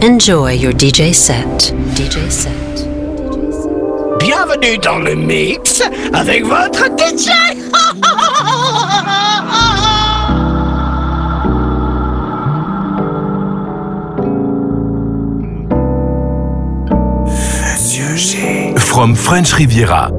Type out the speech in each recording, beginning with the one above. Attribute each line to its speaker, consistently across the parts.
Speaker 1: Enjoy your DJ set. DJ set.
Speaker 2: Bienvenue dans le mix avec votre DJ.
Speaker 3: From French Riviera.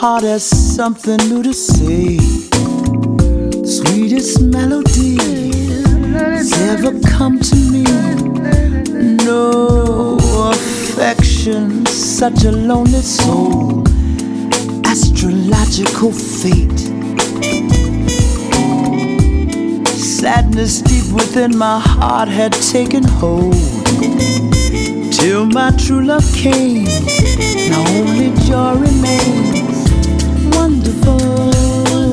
Speaker 4: Heart has something new to say. Sweetest melody has ever come to me. No affection, such a lonely soul. Astrological fate. Sadness deep within my heart had taken hold. Till my true love came, now only joy remains wonderful.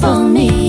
Speaker 5: For me.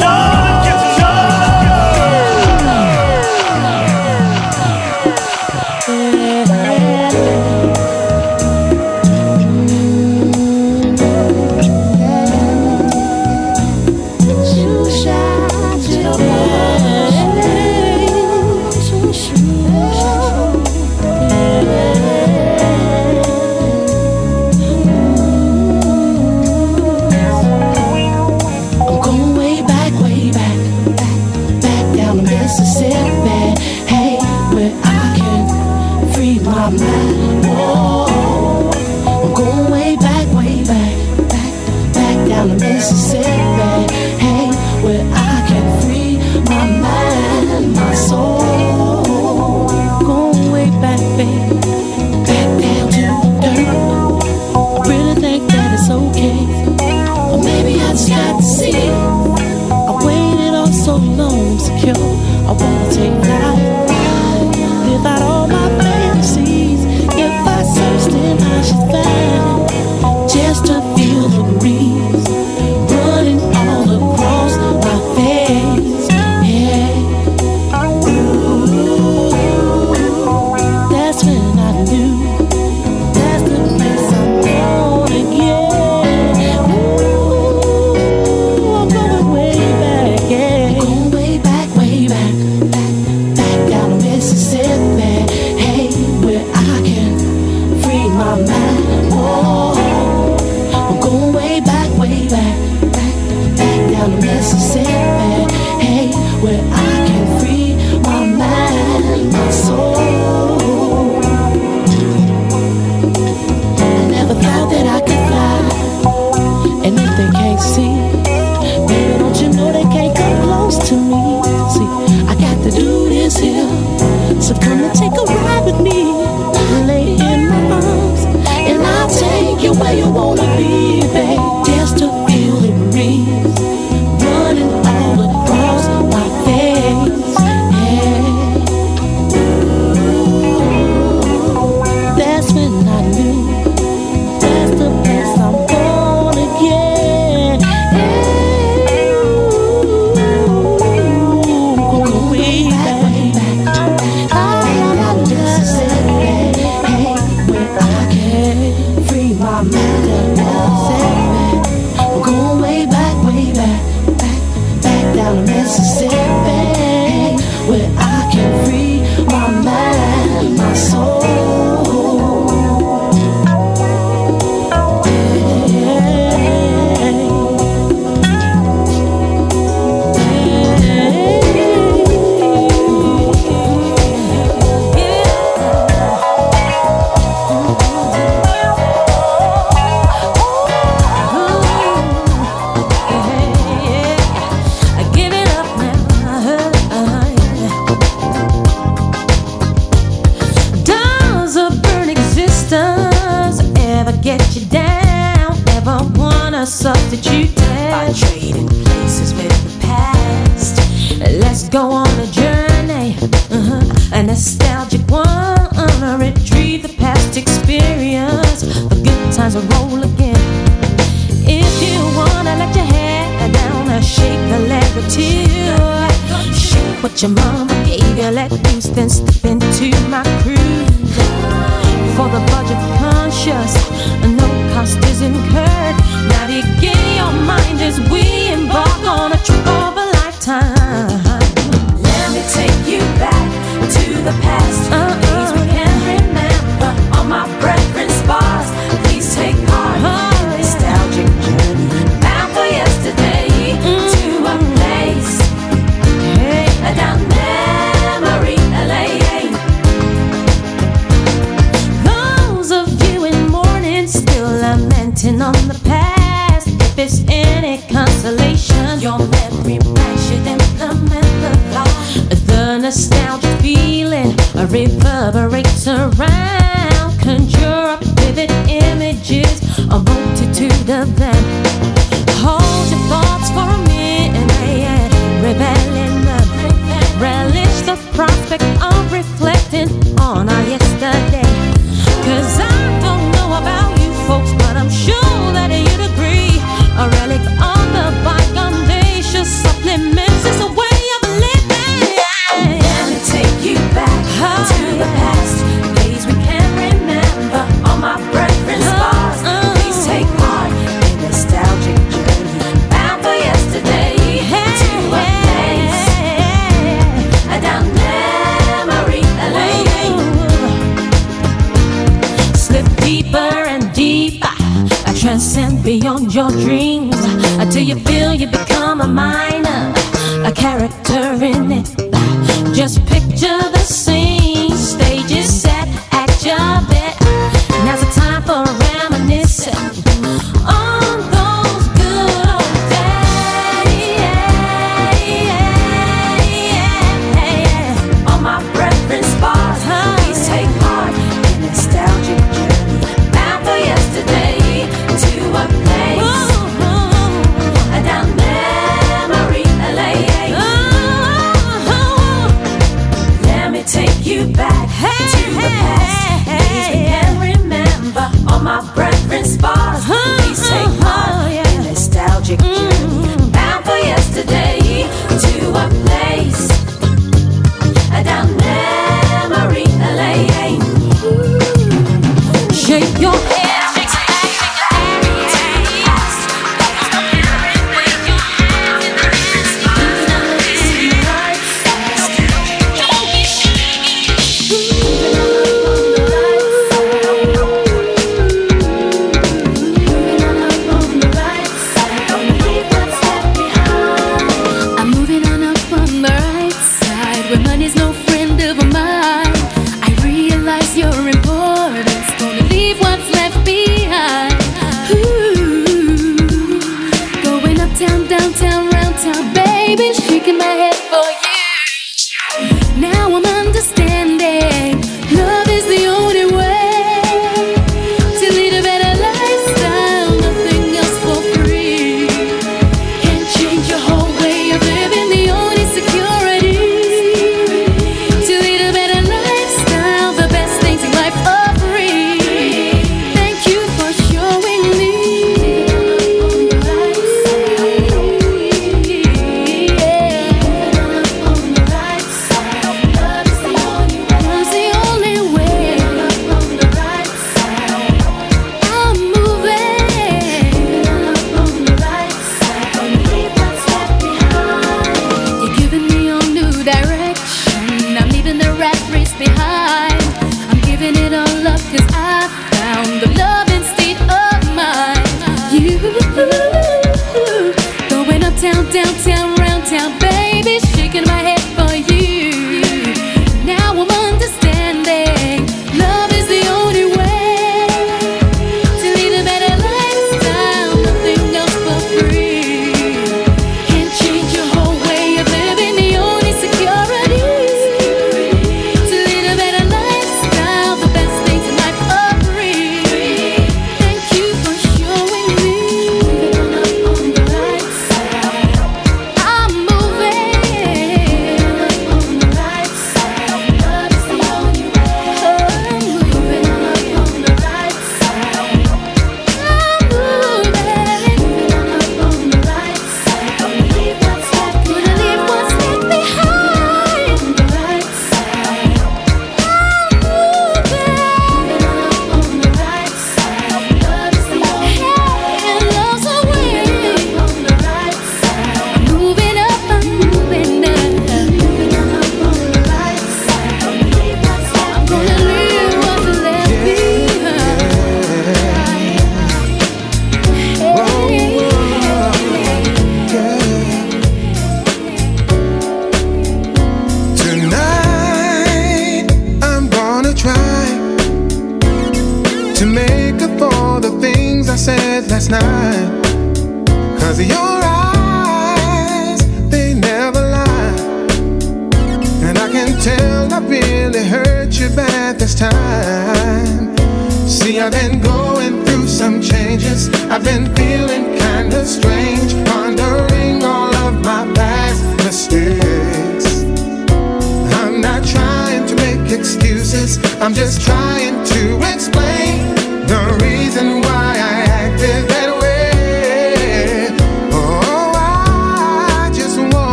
Speaker 6: Wanna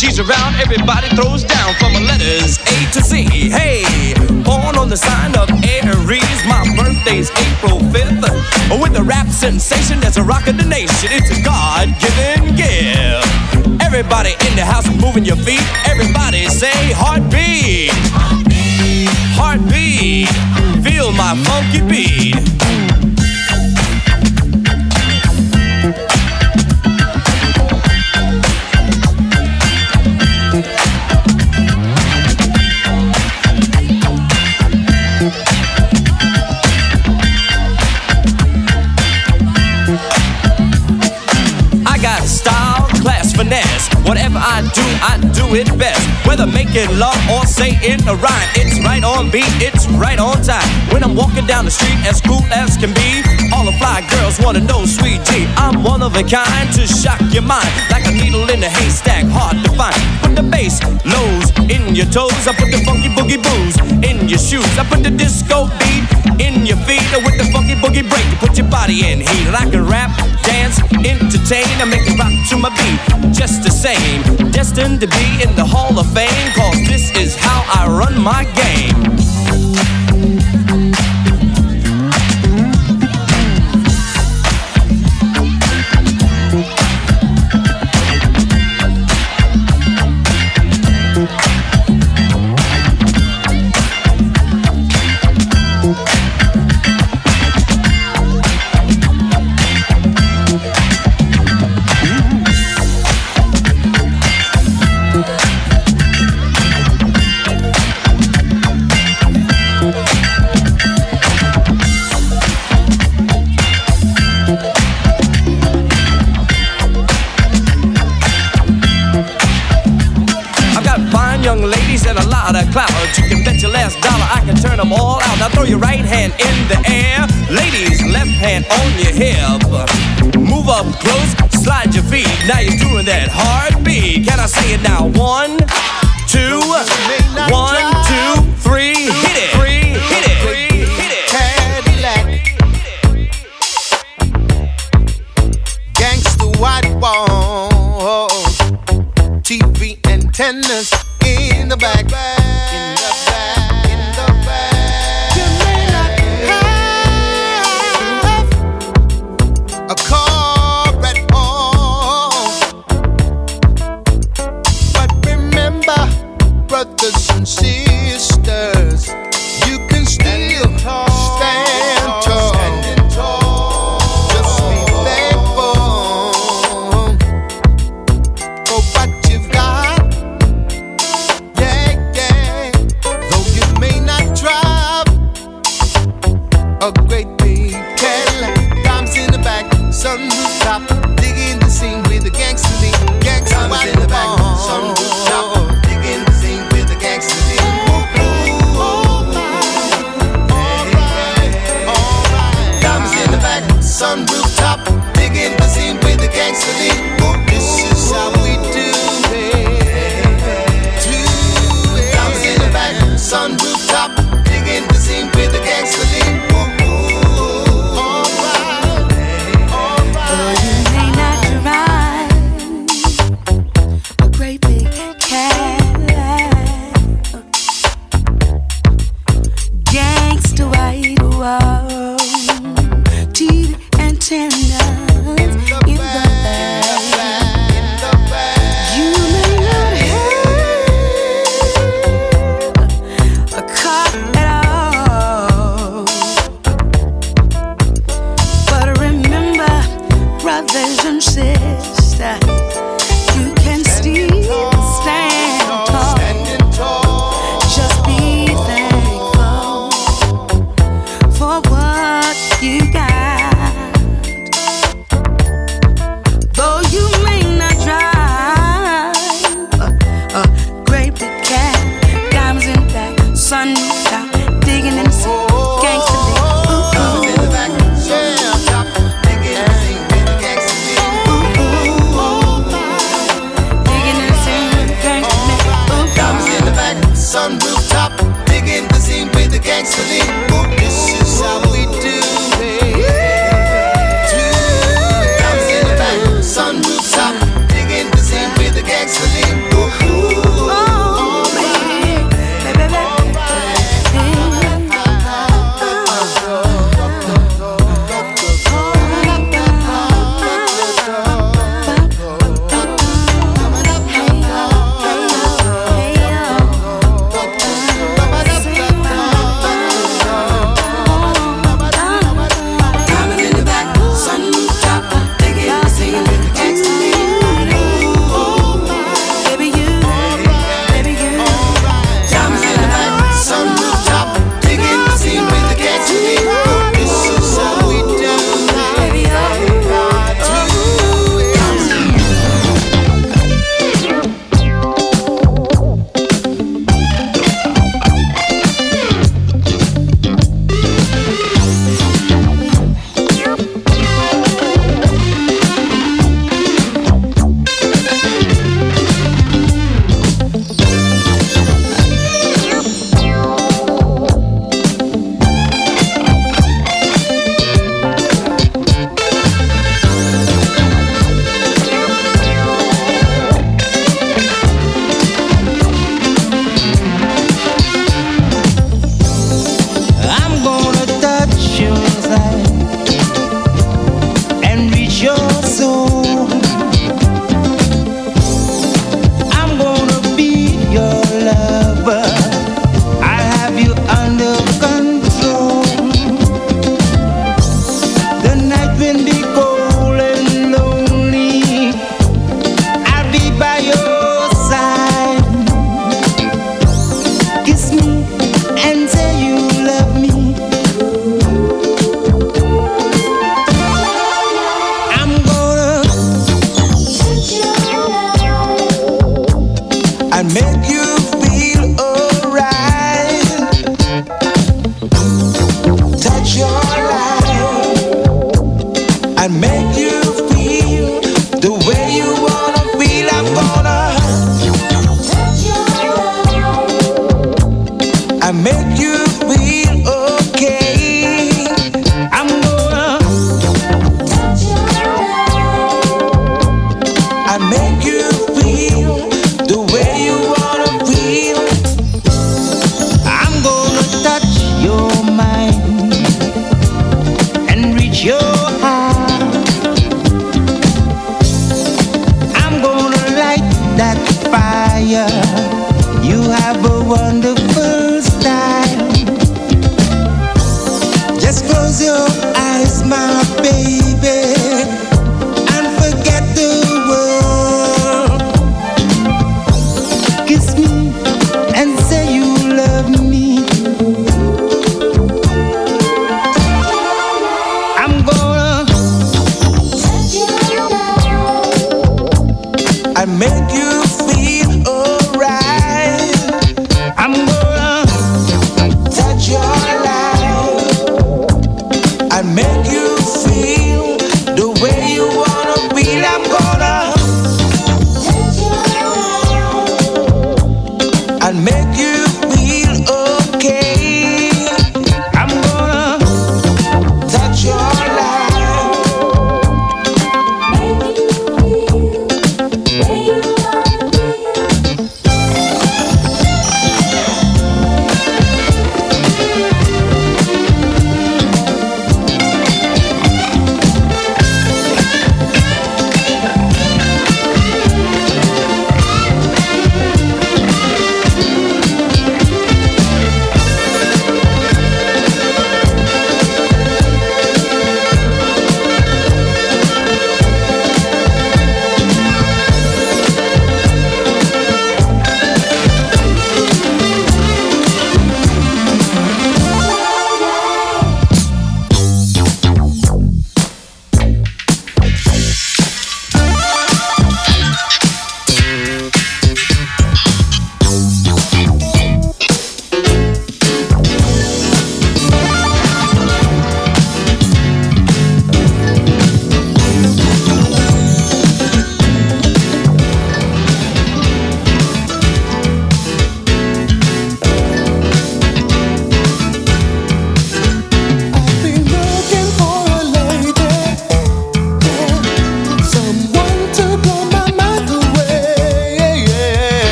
Speaker 6: She's around,
Speaker 7: everybody throws making love or saying a rhyme. It's right on beat, it's right on time. When I'm walking down the street as cool as can be, all the fly girls wanna know, sweet I'm one of a kind to shock your mind, like a needle in a haystack, hard to find. Put the bass lows in your toes, I put the funky boogie boos in your shoes, I put the disco beat in your feet, with the funky boogie break, you put your body in heat. Like I can rap, dance, entertain, I make it rock to my name, just the same. Destined to be in the Hall of Fame, cause this is how I run my game. on your hip. Move up close, slide your feet. Now you're doing that hard beat. Can I say it now? One, two, one.